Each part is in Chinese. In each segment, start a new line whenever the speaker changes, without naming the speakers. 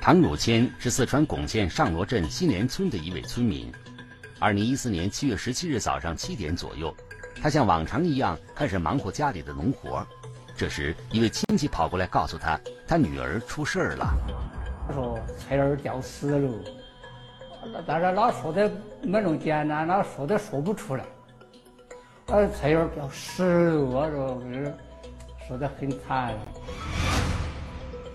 唐汝谦是四川珙县上罗镇新联村的一位村民。二零一四年七月十七日早上七点左右，他像往常一样开始忙活家里的农活。这时，一位亲戚跑过来告诉他，他女儿出事儿了。
他说菜儿掉死了，但是他说的没那么简单，他说的说不出来。呃，菜园儿掉死了，我说说的很惨。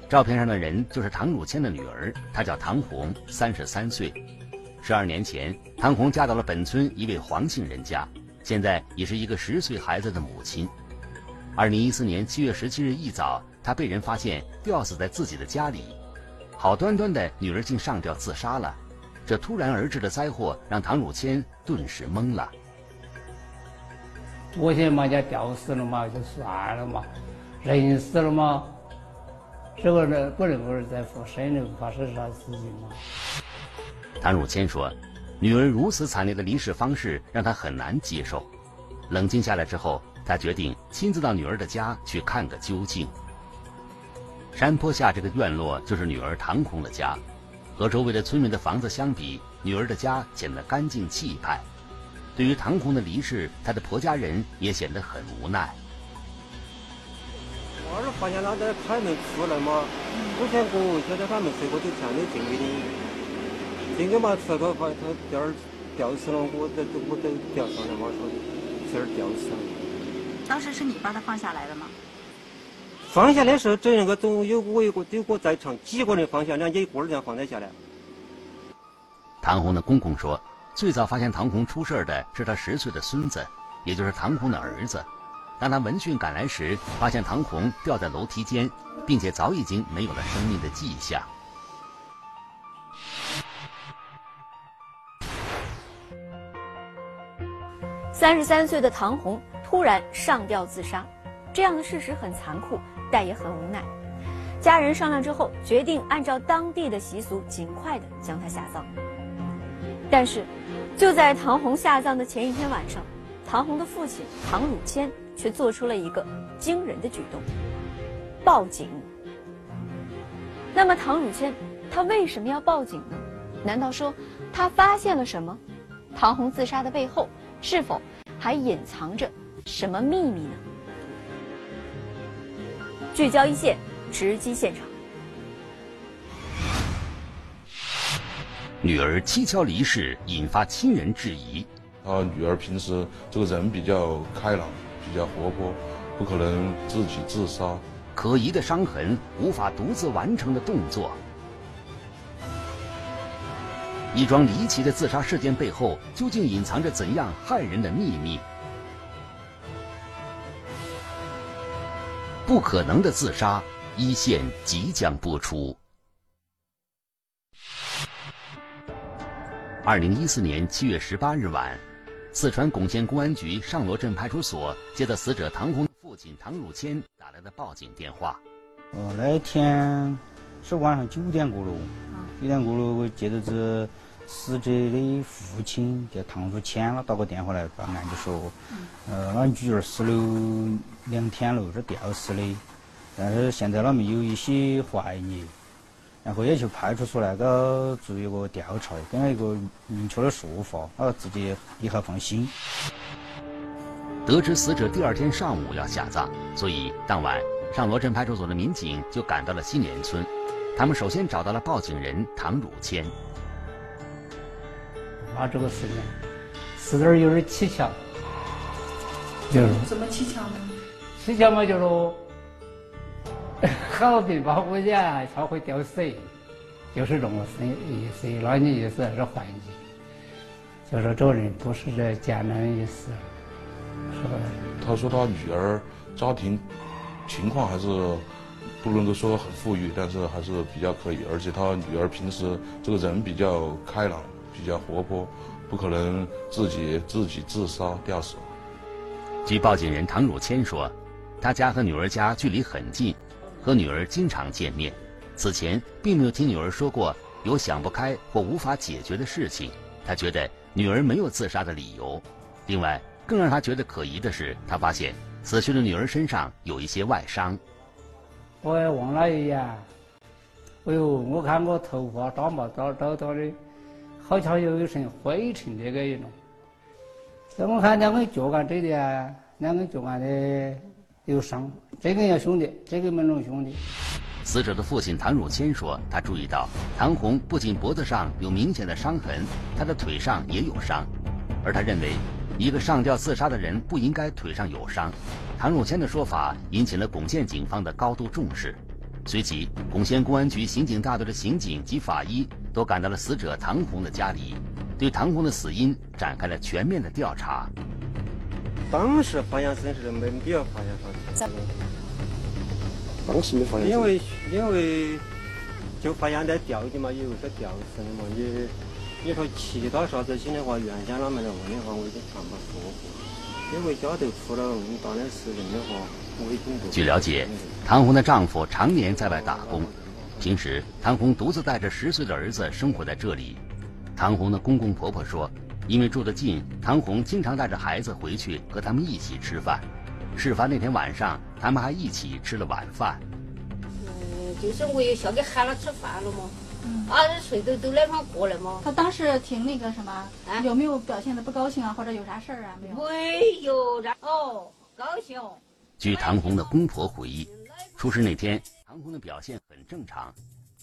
照片上的人就是唐汝谦的女儿，她叫唐红，三十三岁。十二年前，唐红嫁到了本村一位黄姓人家，现在已是一个十岁孩子的母亲。二零一四年七月十七日一早，她被人发现吊死在自己的家里。好端端的女儿竟上吊自杀了，这突然而至的灾祸让唐汝谦顿时懵了。
我先把人家吊死了嘛，就算了嘛，人死了嘛。这个呢，不能够再复生了，发生啥事情吗？
唐汝谦说：“女儿如此惨烈的离世方式让他很难接受。冷静下来之后，他决定亲自到女儿的家去看个究竟。山坡下这个院落就是女儿唐红的家，和周围的村民的房子相比，女儿的家显得干净气派。对于唐红的离世，她的婆家人也显得很无奈。”
我是发现他在开门出来嘛，之前我晓得他们睡过就这样的经历的，今天嘛吃个饭，他吊儿吊死了，我在我在吊上来嘛，说这儿吊死了。
当时是你把他放下来的吗？
放下的时候，整个总有我一个有个在场，几个人放下，两一个人这样放得下来。
唐红的公公说，最早发现唐红出事的是他十岁的孙子，也就是唐红的儿子。当他闻讯赶来时，发现唐红吊在楼梯间，并且早已经没有了生命的迹象。
三十三岁的唐红突然上吊自杀，这样的事实很残酷，但也很无奈。家人商量之后，决定按照当地的习俗，尽快的将他下葬。但是，就在唐红下葬的前一天晚上，唐红的父亲唐汝谦。却做出了一个惊人的举动，报警。那么唐汝谦他为什么要报警呢？难道说他发现了什么？唐红自杀的背后是否还隐藏着什么秘密呢？聚焦一线，直击现场。
女儿蹊跷离世，引发亲人质疑。
他女儿平时这个人比较开朗。比较活泼，不可能自己自杀。
可疑的伤痕，无法独自完成的动作，一桩离奇的自杀事件背后，究竟隐藏着怎样骇人的秘密？不可能的自杀，一线即将播出。二零一四年七月十八日晚。四川珙县公安局上罗镇派出所接到死者唐红父亲唐汝谦打来的报警电话。
哦，那天是晚上九点过了，九点过了，我接到这死者的父亲叫唐汝谦他，打个电话来报案，就说，呃，俺女儿死了两天了，是吊死的，但是现在他们有一些怀疑。然后也去派出所那个做一个调查，给他一个明确的说法，他自己也很放心。
得知死者第二天上午要下葬，所以当晚上罗镇派出所的民警就赶到了新联村。他们首先找到了报警人唐汝谦。
啊，这个事情，死点有点蹊跷。
就是怎么蹊跷呢？
蹊跷嘛，就说。好的，保护下才会掉水，就是这么生意思。那你意思是环境，就说这个人不是这简单的意思，是吧？
他说他女儿家庭情况还是不能够说很富裕，但是还是比较可以。而且他女儿平时这个人比较开朗，比较活泼，不可能自己自己自杀吊死。
据报警人唐汝谦说，他家和女儿家距离很近。和女儿经常见面，此前并没有听女儿说过有想不开或无法解决的事情。他觉得女儿没有自杀的理由。另外，更让他觉得可疑的是，他发现死去的女儿身上有一些外伤。
我也忘了一眼，哎呦，我看我头发长毛叨叨叨的，好像有一层灰尘这个一种。再我看两根脚杆这里啊，两根脚杆的有伤，这个要兄弟，这个门中兄弟。
死者的父亲唐汝谦说，他注意到唐红不仅脖子上有明显的伤痕，他的腿上也有伤，而他认为，一个上吊自杀的人不应该腿上有伤。唐汝谦的说法引起了珙县警方的高度重视。随即，珙县公安局刑警大队的刑警及法医都赶到了死者唐红的家里，对唐红的死因展开了全面的调查。
当时发现身时没必要发现他。
当时没发现。
因为因为就发现在吊的嘛，有个吊绳嘛，你你说其他啥子些的话，原先他们来问的话，我已经全部说过。因为家头出了那么大的事情的话。
我已经据了解，唐红的丈夫常年在外打工，平时唐红独自带着十岁的儿子生活在这里。唐红的公公婆婆说，因为住得近，唐红经常带着孩子回去和他们一起吃饭。事发那天晚上，他们还一起吃了晚饭。
嗯，就是我也下去喊他吃饭了嘛，啊，睡都都那方过来嘛。
他当时挺那个什么，啊有没有表现的不高兴啊，或者有啥事儿啊？没有。
没有，然哦，高兴。
据唐红的公婆回忆，出事那天，唐红的表现很正常，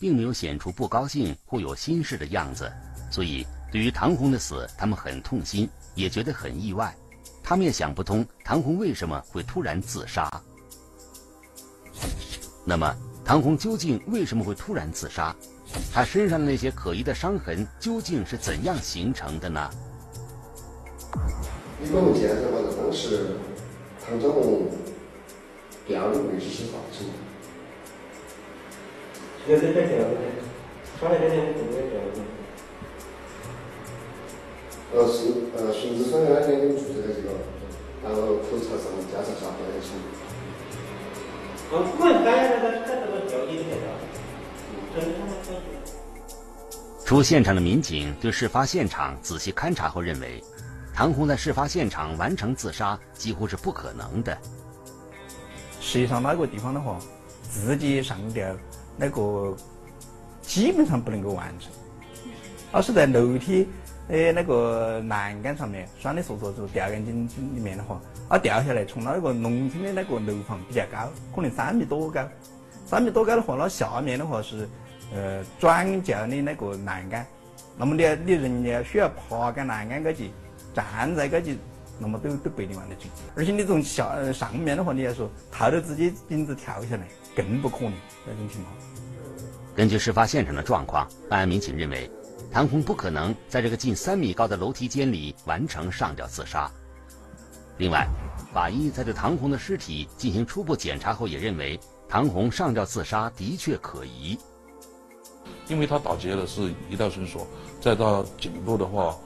并没有显出不高兴或有心事的样子。所以，对于唐红的死，他们很痛心，也觉得很意外。他们也想不通唐红为什么会突然自杀。那么，唐红究竟为什么会突然自杀？他身上的那些可疑的伤痕究竟是怎样形成的呢？
你我们见的话，当时唐正红。吊的位置是啥子？
就在这吊的，上来这天就在吊的。
呃，是呃，孙子生的那边你们住在这个，然后口朝上，家朝下吊在起。
啊，我们感觉在在这个吊椅里面
出现场的民警对事发现场仔细勘查后认为，唐红在事发现场完成自杀几乎是不可能的。
实际上那个地方的话，自己上吊那个基本上不能够完成，而是在楼梯哎那个栏杆上面拴的绳索就吊杆筋里面的话，啊掉下来，从那个农村的那个楼房比较高，可能三米多高，三米多高的话，那下面的话是呃转教的那个栏杆，那么你你人家需要爬杆栏杆高去，站在高去。那么都都不一定玩得进，而且你从下呃上面的话，你要说套着自己顶子跳下来，更不可能那种情况。
根据事发现场的状况，办案民警认为，唐红不可能在这个近三米高的楼梯间里完成上吊自杀。另外，法医在对唐红的尸体进行初步检查后，也认为唐红上吊自杀的确可疑，
因为他打结的是一道绳索，再到颈部的话。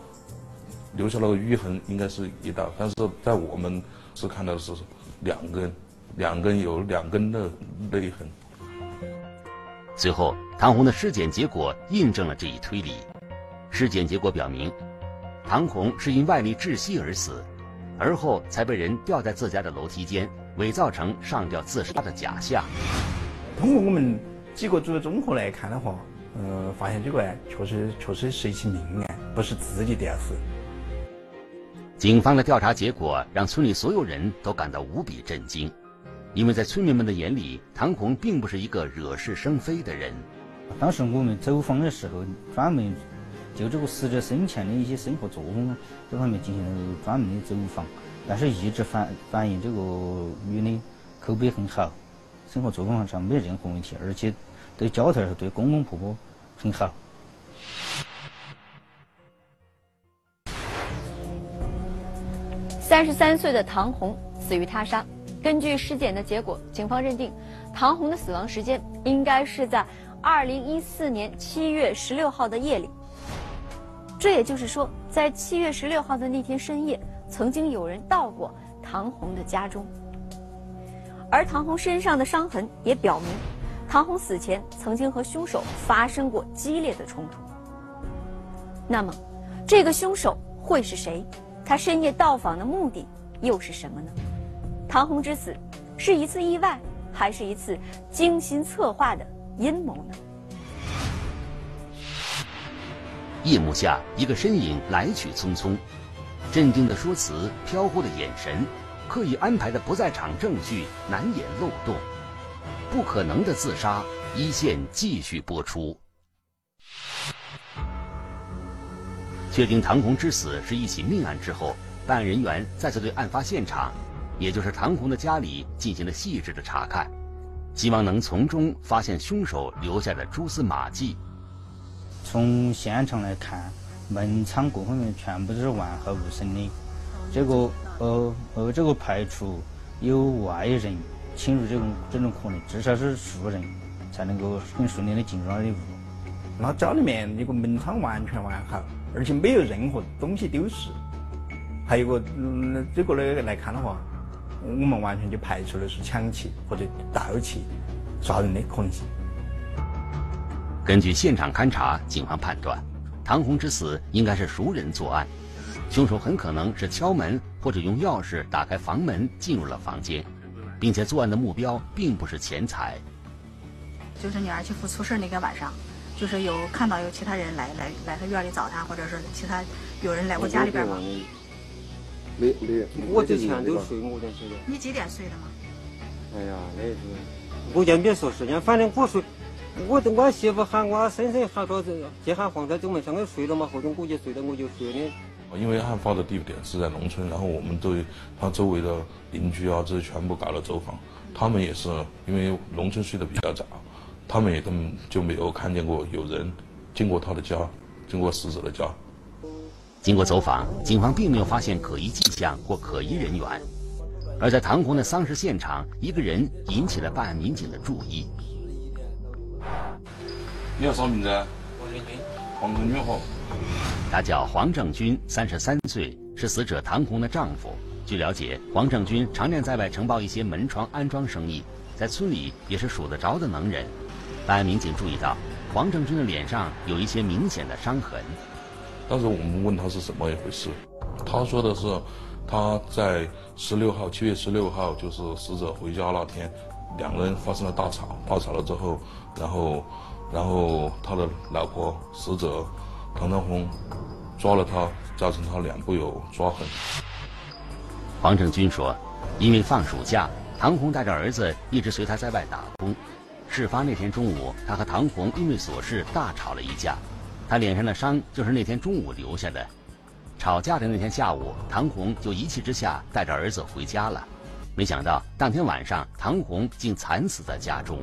留下那个淤痕，应该是一道，但是在我们是看到的是两根，两根有两根的勒痕。
随后，唐红的尸检结果印证了这一推理。尸检结果表明，唐红是因外力窒息而死，而后才被人吊在自家的楼梯间，伪造成上吊自杀的假象。
通过我们几个组的综合来看的话，呃，发现这个案确实确实是一起命案，不是自己吊死。
警方的调查结果让村里所有人都感到无比震惊，因为在村民们的眼里，唐红并不是一个惹是生非的人。
当时我们走访的时候，专门就这个死者生前的一些生活作风这方面进行了专门的走访，但是一直反反映这个女的口碑很好，生活作风上没任何问题，而且对家头对公公婆婆很好。
三十三岁的唐红死于他杀。根据尸检的结果，警方认定唐红的死亡时间应该是在二零一四年七月十六号的夜里。这也就是说，在七月十六号的那天深夜，曾经有人到过唐红的家中。而唐红身上的伤痕也表明，唐红死前曾经和凶手发生过激烈的冲突。那么，这个凶手会是谁？他深夜到访的目的又是什么呢？唐红之死是一次意外，还是一次精心策划的阴谋呢？
夜幕下，一个身影来去匆匆，镇定的说辞，飘忽的眼神，刻意安排的不在场证据难掩漏洞，不可能的自杀，一线继续播出。确定唐红之死是一起命案之后，办案人员再次对案发现场，也就是唐红的家里进行了细致的查看，希望能从中发现凶手留下的蛛丝马迹。
从现场来看，门窗各方面全部都是完好无损的，这个呃呃，这个排除有外人侵入这种这种可能，至少是熟人才能够很顺利的进入那里屋。
那家里面那个门窗完全完好。而且没有任何东西丢失，还有个嗯，这个呢来看的话，我们完全就排除的是抢窃或者盗窃、杀人的可能性。
根据现场勘查，警方判断，唐红之死应该是熟人作案，凶手很可能是敲门或者用钥匙打开房门进入了房间，并且作案的目标并不是钱财。
就是你儿媳妇出事那个晚上。就是有看到有其他人来来来他院里找他，或者是其他有人来过家里边吗？
没没，
我之前都睡我的睡的。
你几点睡的吗？
哎呀，那是，我也没说时间，反正我睡，我我媳妇喊我婶婶喊说是接喊黄在走门上我睡了嘛，后头我就睡了，我就睡的。
因为案发的地点是在农村，然后我们对他周围的邻居啊，这些全部搞了走访，他们也是因为农村睡得比较早。他们也根本就没有看见过有人经过他的家，经过死者的家。
经过走访，警方并没有发现可疑迹象或可疑人员。而在唐红的丧事现场，一个人引起了办案民警的注意。
你叫啥名字？
黄正军。
黄正军好。
他叫黄正军，三十三岁，是死者唐红的丈夫。据了解，黄正军常年在外承包一些门窗安装生意，在村里也是数得着的能人。办案民警注意到，黄正军的脸上有一些明显的伤痕。
当时我们问他是怎么一回事，他说的是，他在十六号，七月十六号，就是死者回家那天，两个人发生了大吵，大吵了之后，然后，然后他的老婆死者唐唐红抓了他，造成他脸部有抓痕。
黄正军说，因为放暑假，唐红带着儿子一直随他在外打工。事发那天中午，他和唐红因为琐事大吵了一架，他脸上的伤就是那天中午留下的。吵架的那天下午，唐红就一气之下带着儿子回家了，没想到当天晚上，唐红竟惨死在家中。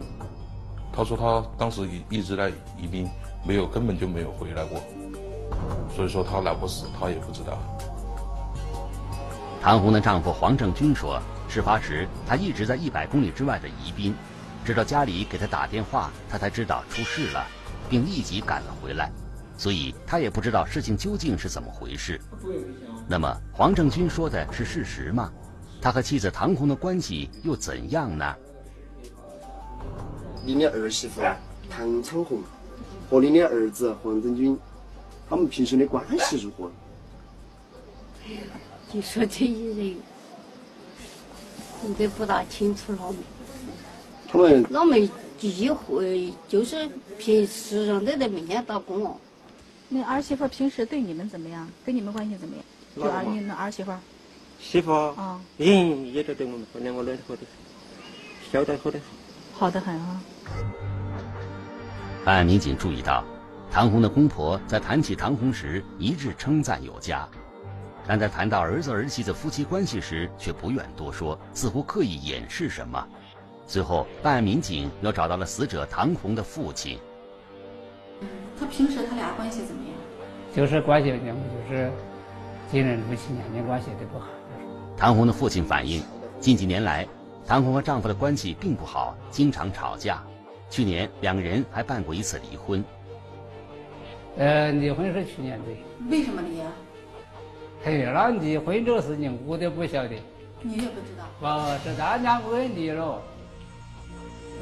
他说他当时一一直在宜宾，没有根本就没有回来过，所以说他老婆死他也不知道。
唐红的丈夫黄正军说，事发时他一直在一百公里之外的宜宾。直到家里给他打电话，他才知道出事了，并立即赶了回来，所以他也不知道事情究竟是怎么回事。那么黄正军说的是事实吗？他和妻子唐红的关系又怎样呢？
你的儿媳妇唐昌红和你的儿子黄正军，他们平时的关系如何？
哎呀，你说这一人，我都不大清楚了。
他们
那么忌讳，就是平时上都在门前打工哦。
那儿媳妇平时对你们怎么样？跟你们关系怎么样？就儿你那儿媳妇？
媳妇啊，嗯，也都对我们两个人好的，晓得好的
好的很啊。
办案民警注意到，唐红的公婆在谈起唐红时一致称赞有加，但在谈到儿子儿媳的夫妻关系时却不愿多说，似乎刻意掩饰什么。最后，办案民警又找到了死者唐红的父亲。
他平时他俩关系怎么样？
就是关系两个就是亲人夫妻两年关系都不好。
唐红的父亲反映，近几年来，唐红和丈夫的关系并不好，经常吵架。去年两个人还办过一次离婚。
呃，离婚是去年的。
为什么离啊？
嘿，那离婚这个事情我都不晓得。
你也不知道？
不，是他两个人离了。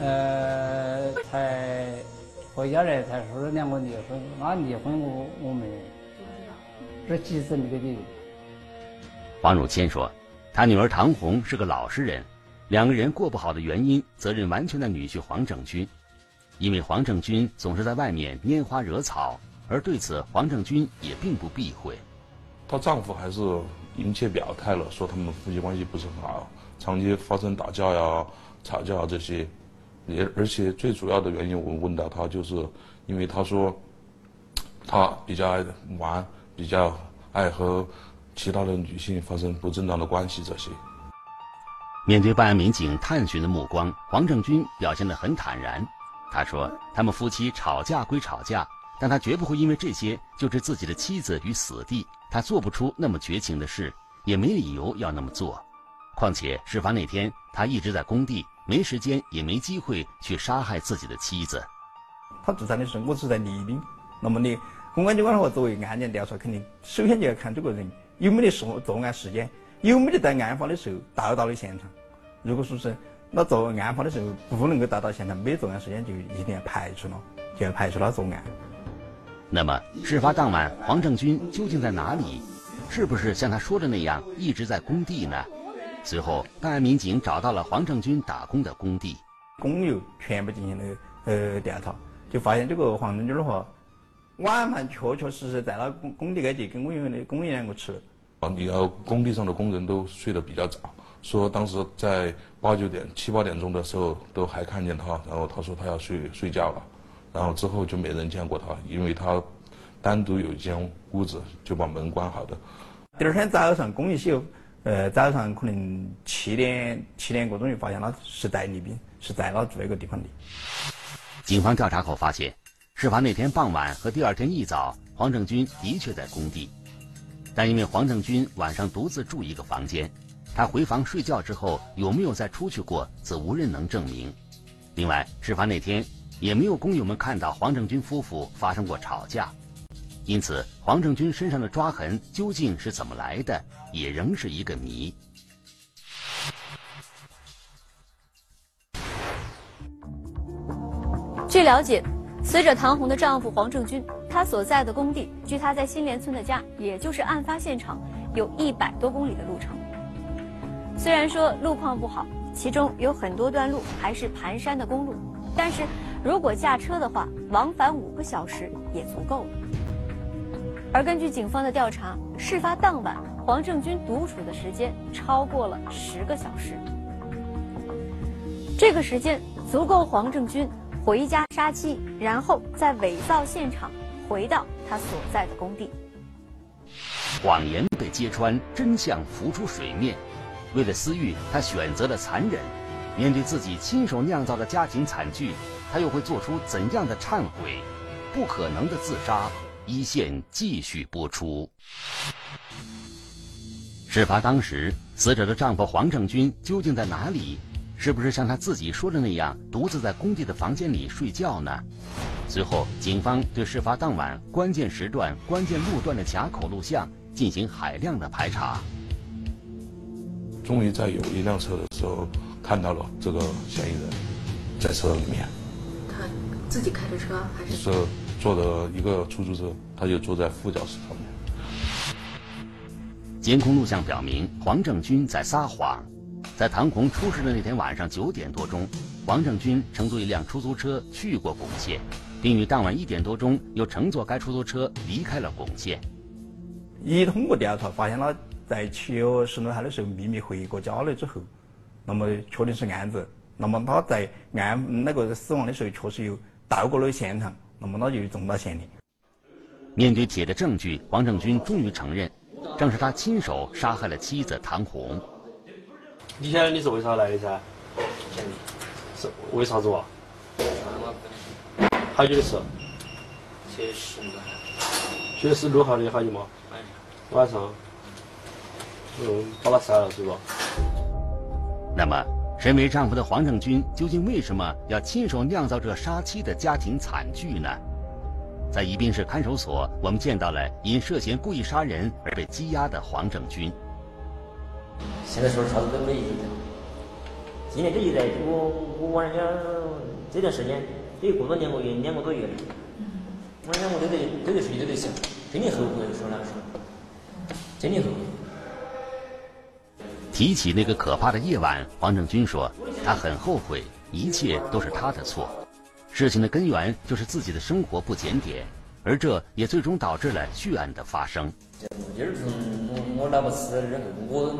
呃，才回家来才说两个离婚，那离婚我我没这几次没个离。
黄汝谦说，他女儿唐红是个老实人，两个人过不好的原因，责任完全在女婿黄正军，因为黄正军总是在外面拈花惹草，而对此黄正军也并不避讳。
她丈夫还是明确表态了，说他们夫妻关系不是很好，长期发生打架呀、吵架这些。也而且最主要的原因，我问到他，就是因为他说他比较爱玩，比较爱和其他的女性发生不正当的关系这些。
面对办案民警探寻的目光，黄正军表现得很坦然。他说：“他们夫妻吵架归吵架，但他绝不会因为这些就置自己的妻子于死地。他做不出那么绝情的事，也没理由要那么做。况且事发那天，他一直在工地，没时间也没机会去杀害自己的妻子。
他自残的时候，我是在宜宾。那么你公安机关的话，作为案件调查，肯定首先就要看这个人有没得作作案时间，有没得在案发的时候到到了现场。如果说是那作案发的时候不能够达到达现场，没作案时间，就一定要排除了，就要排除他作案。
那么，事发当晚，黄正军究竟在哪里？是不是像他说的那样一直在工地呢？随后，办案民警找到了黄正军打工的工地，
工友全部进行了呃调查，就发现这个黄正军的话，晚饭确确实实在那工工地街去跟工友的工人两个吃。
啊，你要工地上的工人都睡得比较早。说当时在八九点、七八点钟的时候都还看见他，然后他说他要睡睡觉了，然后之后就没人见过他，因为他单独有一间屋子就把门关好的。
第二天早上工一秀，呃，早上可能七点七点过钟就发现他是在宜宾，是在他住那个地方的。
警方调查后发现，事发那天傍晚和第二天一早，黄正军的确在工地，但因为黄正军晚上独自住一个房间。他回房睡觉之后有没有再出去过，则无人能证明。另外，事发那天也没有工友们看到黄正军夫妇发生过吵架，因此黄正军身上的抓痕究竟是怎么来的，也仍是一个谜。
据了解，死者唐红的丈夫黄正军，他所在的工地距他在新联村的家，也就是案发现场，有一百多公里的路程。虽然说路况不好，其中有很多段路还是盘山的公路，但是如果驾车的话，往返五个小时也足够了。而根据警方的调查，事发当晚黄正军独处的时间超过了十个小时，这个时间足够黄正军回家杀妻，然后再伪造现场，回到他所在的工地。
谎言被揭穿，真相浮出水面。为了私欲，他选择了残忍。面对自己亲手酿造的家庭惨剧，他又会做出怎样的忏悔？不可能的自杀，一线继续播出。事发当时，死者的丈夫黄正军究竟在哪里？是不是像他自己说的那样，独自在工地的房间里睡觉呢？随后，警方对事发当晚关键时段、关键路段的卡口录像进行海量的排查。
终于在有一辆车的时候看到了这个嫌疑人，在车里面。
他自己开的车还是？
是坐的一个出租车，他就坐在副驾驶上面。
监控录像表明，黄正军在撒谎。在唐红出事的那天晚上九点多钟，王正军乘坐一辆出租车去过巩县，并于当晚一点多钟又乘坐该出租车离开了巩县。
一通过调查发现了。在七月十六号的时候秘密回过家了之后，那么确定是案子。那么他在案那个死亡的时候确实有到过了现场，那么他就有重大嫌疑。
面对铁的证据，王正军终于承认，正是他亲手杀害了妻子唐红。
你晓得你是为啥来的噻？是为啥子哇？好久的事？
七月十六号。
七月十六号的好久吗？晚上。嗯，把他杀了是吧？
那么，身为丈夫的黄正军究竟为什么要亲手酿造这杀妻的家庭惨剧呢？在宜宾市看守所，我们见到了因涉嫌故意杀人而被羁押的黄正军。
现在说啥子都没意思。今年这一来，我我往人家这段时间都有过了两个月，两个多月了。晚上我都得都得睡都得想，真的后悔说那个时候，真的后悔。
提起那个可怕的夜晚，黄正军说：“他很后悔，一切都是他的错。事情的根源就是自己的生活不检点。而这也最终导致了血案的发生。
就是从我老婆死了之后，我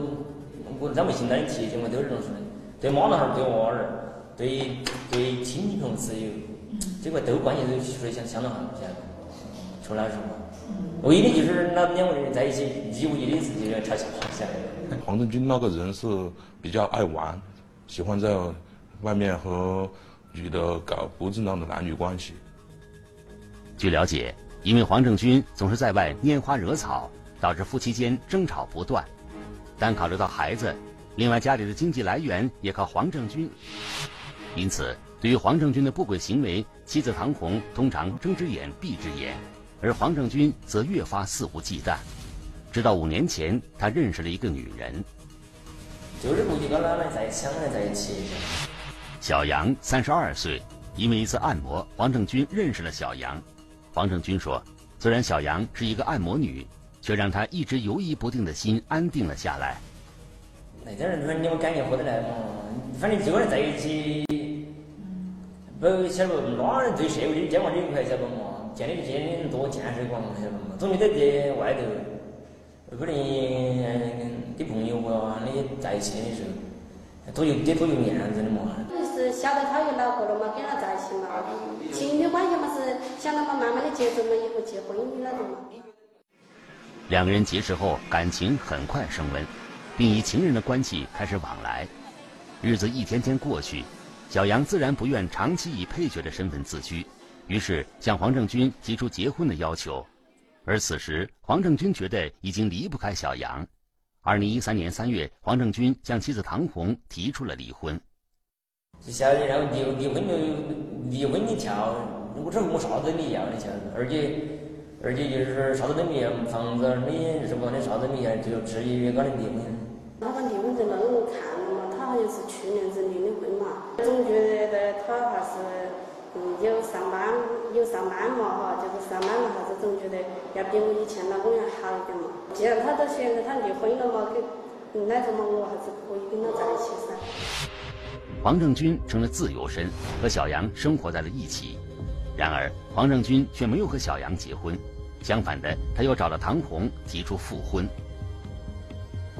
我咱们现在的铁结嘛都是这种说的，对妈老汉儿、对娃儿、对对亲戚朋友只有这块都关系都处得相相当好，晓得不？出来说，唯一的就是那两个人在一起一无一的事情要吵架，晓得不？
黄正军那个人是比较爱玩，喜欢在外面和女的搞不正当的男女关系。
据了解，因为黄正军总是在外拈花惹草，导致夫妻间争吵不断。但考虑到孩子，另外家里的经济来源也靠黄正军，因此对于黄正军的不轨行为，妻子唐红通常睁只眼闭只眼，而黄正军则越发肆无忌惮。直到五年前，他认识了一个女人，
就是估计跟奶奶在一起，两个人在一起。
小杨，三十二岁。因为一次按摩，黄正军认识了小杨。黄正军说：“虽然小杨是一个按摩女，却让他一直犹疑不定的心安定了下来。
那点人说你们感情合得来嘛？反正几个人在一起，不晓得？哪人对社会的监管这一块晓得不嘛？建立建立多建设广嘛？晓得不嘛？总觉得在外头，可能跟朋友啊你在一起的时候，多有得多有面子的嘛。”
是晓得他有老婆了嘛，跟他在一起嘛，亲密关系嘛是想到嘛慢慢的接受嘛，以后结婚的那种嘛。
两个人结识后，感情很快升温，并以情人的关系开始往来。日子一天天过去，小杨自然不愿长期以配角的身份自居，于是向黄正军提出结婚的要求。而此时，黄正军觉得已经离不开小杨。二零一三年三月，黄正军向妻子唐红提出了离婚。
就晓得，然后离离婚就离婚的跳，我这没啥子都没要的晓得，而且而且就是啥子都没要，房子你什么的啥子没要，就直接搞的离婚。
他把离婚证那个看了嘛，他好像是去年子离的婚嘛，总觉得他还是嗯有上班有上班嘛哈，就是上班了啥子，总觉得要比我以前老公要好一点嘛。既然他都选择他离婚了嘛，跟那种嘛，我还是可以跟他在一起噻。
黄正军成了自由身，和小杨生活在了一起。然而，黄正军却没有和小杨结婚，相反的，他又找了唐红提出复婚。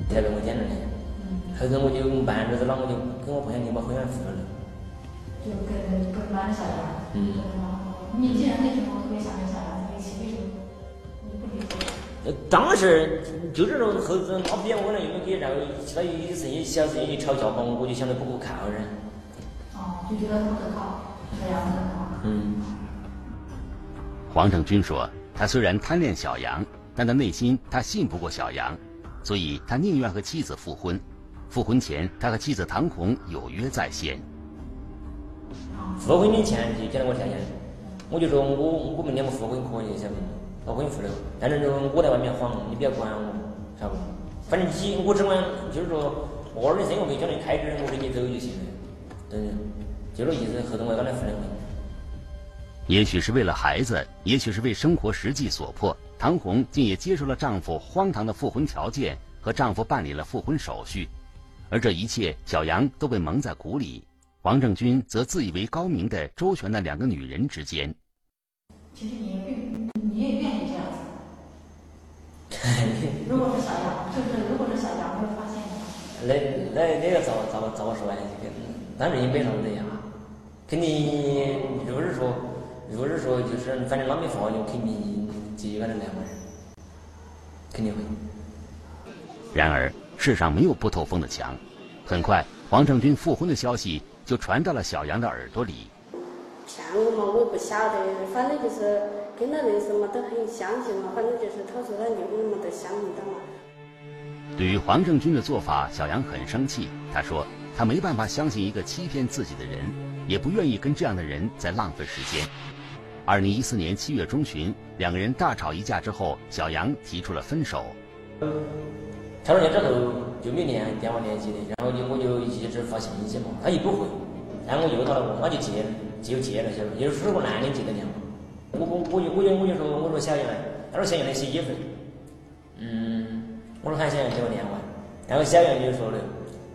现在跟我讲了的，后头我就办日子了，我就跟我朋友就把婚约复了。
就跟跟那个小杨。嗯。你既然那时候
当时就是说后子他不讲我了，因为给然后其他有些事情小事情一吵架嘛，我就想着不可靠人。
哦，就觉得不可靠，小杨不可靠。
嗯。
黄正军说：“他虽然贪恋小杨，但他内心他信不过小杨，所以他宁愿和妻子复婚。复婚前，他和妻子唐红有约在先。
复婚的前提讲到我条件，我就说我我们两个复婚可以，晓得不？把婚复了，但是我在外面晃，你不要管我，晓得不？反正你我只管就是说，我儿的生活费交你开支，我给你走就行了，嗯就这意思。后头我跟他复了。
也许是为了孩子，也许是为生活实际所迫，唐红竟也接受了丈夫荒唐的复婚条件，和丈夫办理了复婚手续。而这一切，小杨都被蒙在鼓里，王正军则自以为高明的周旋在两个女人之间。
其实你也愿，你也愿意这样子。如果是小杨，就是如果是小杨会发现
那那那个咋咋咋个说呢？这个当然也没啥子呀，肯定如果是说，如果是说就是反正那没法，就肯定接个人来嘛，肯定会。
然而世上没有不透风的墙，很快黄正军复婚的消息就传到了小杨的耳朵里。
骗我嘛，我不晓得，反正就是跟他认识嘛，都很相信嘛。反正就是他说他离婚嘛，都相信的嘛。
对于黄正军的做法，小杨很生气。他说他没办法相信一个欺骗自己的人，也不愿意跟这样的人再浪费时间。二零一四年七月中旬，两个人大吵一架之后，小杨提出了分手。
吵了架之后就没联电话联系的，然后就我就一直发信息嘛，他也不回，然后我又打了，我就接了。就接了，晓得不？又是个男的接的电话，我我我就我就我就说，我说小杨，他说小杨在洗衣服，嗯，我说喊小杨接我电话，然后小杨就说的，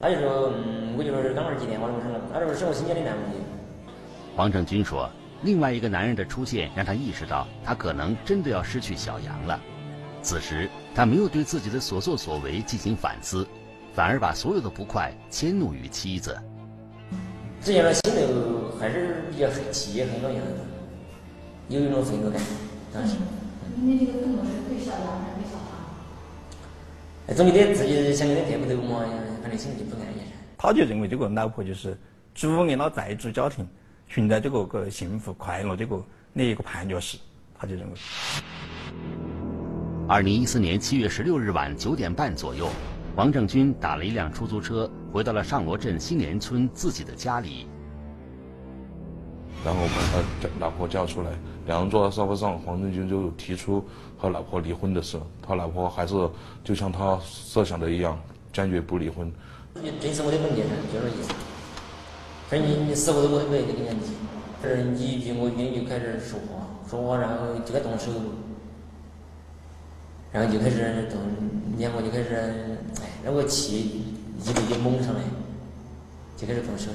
他就说，嗯，我就说刚儿接电话的，我说，他说是我新交的男朋友。
黄正军说，另外一个男人的出现让他意识到，他可能真的要失去小杨了。此时，他没有对自己的所作所为进行反思，反而把所有的不快迁怒于妻子。
这样的心头还是比较气，气也很多样子，有一种愤怒感。当时，
你这个父母是对小杨还是对小
唐？总觉得自己想跟他贴不头嘛，反正心里不安逸。
他就认为这个老婆就是阻碍他再组家庭、寻找这个个幸福快乐这个那一个绊脚石，他就认为。
二零一四年七月十六日晚九点半左右，王正军打了一辆出租车，回到了上罗镇新联村自己的家里。
然后把他老婆叫出来，两人坐在沙发上，黄正军就提出和老婆离婚的事。他老婆还是就像他设想的一样，坚决不离婚。
你这是我的本钱，就这意思。反正你你死活都不会跟你讲提。反正你一句我一句就开始说话，说话然后就该动手，然后就开始动，两个就开始，哎，那个气一路就猛上来，就开始动手。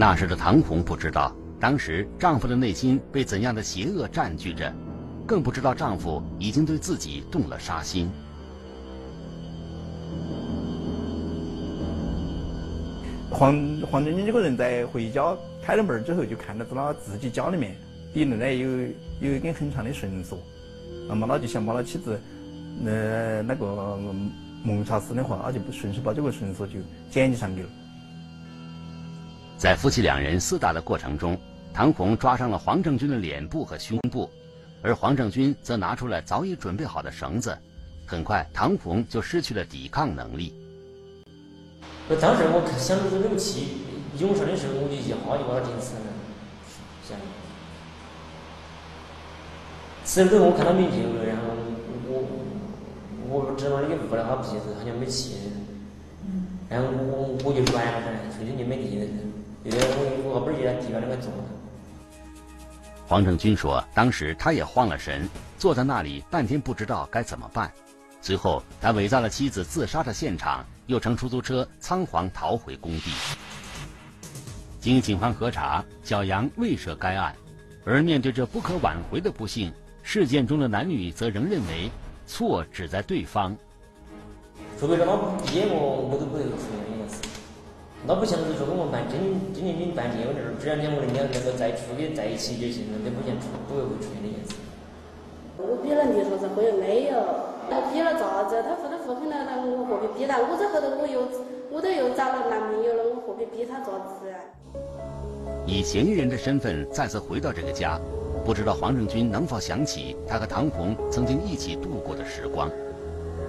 那时的唐红不知道，当时丈夫的内心被怎样的邪恶占据着，更不知道丈夫已经对自己动了杀心。
黄黄正军这个人在回家开了门之后，就看到在他自己家里面里头呢有有一根很长的绳索，那么他就想把他妻子那那个谋杀死的话，他就顺势把这个绳索就捡起上去了。
在夫妻两人厮打的过程中，唐红抓伤了黄正军的脸部和胸部，而黄正军则拿出了早已准备好的绳子，很快唐红就失去了抵抗能力。
我当时我想着这口气涌上的时候，我就一下就把他顶死了。想，死了之后我看到没救了，然后我我知道那个捂了他鼻子，好像没气。然后我我就软了噻，出去就没力了，
黄正军说，当时他也慌了神，坐在那里半天不知道该怎么办。随后，他伪造了妻子自杀的现场，又乘出租车仓皇逃回工地。经警方核查，小杨未涉该案，而面对这不可挽回的不幸，事件中的男女则仍认为错只在对方。
除非说他逼我，我都不会。那不像是说跟我办真真正经办结婚的时候，只要两个人两能够再处的在一起就行了，都不像出不会会出现这件事。
我逼了你说是婚没有？我逼了咋子？他说他不肯了，那我何必逼他？我这后头我又我都又找了男朋友了，我何必逼他咋子？
以嫌疑人的身份再次回到这个家，不知道黄正军能否想起他和唐红曾经一起度过的时光，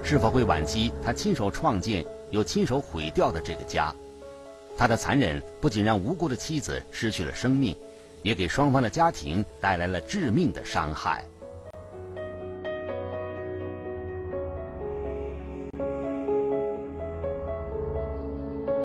是否会惋惜他亲手创建又亲手毁掉的这个家？他的残忍不仅让无辜的妻子失去了生命，也给双方的家庭带来了致命的伤害。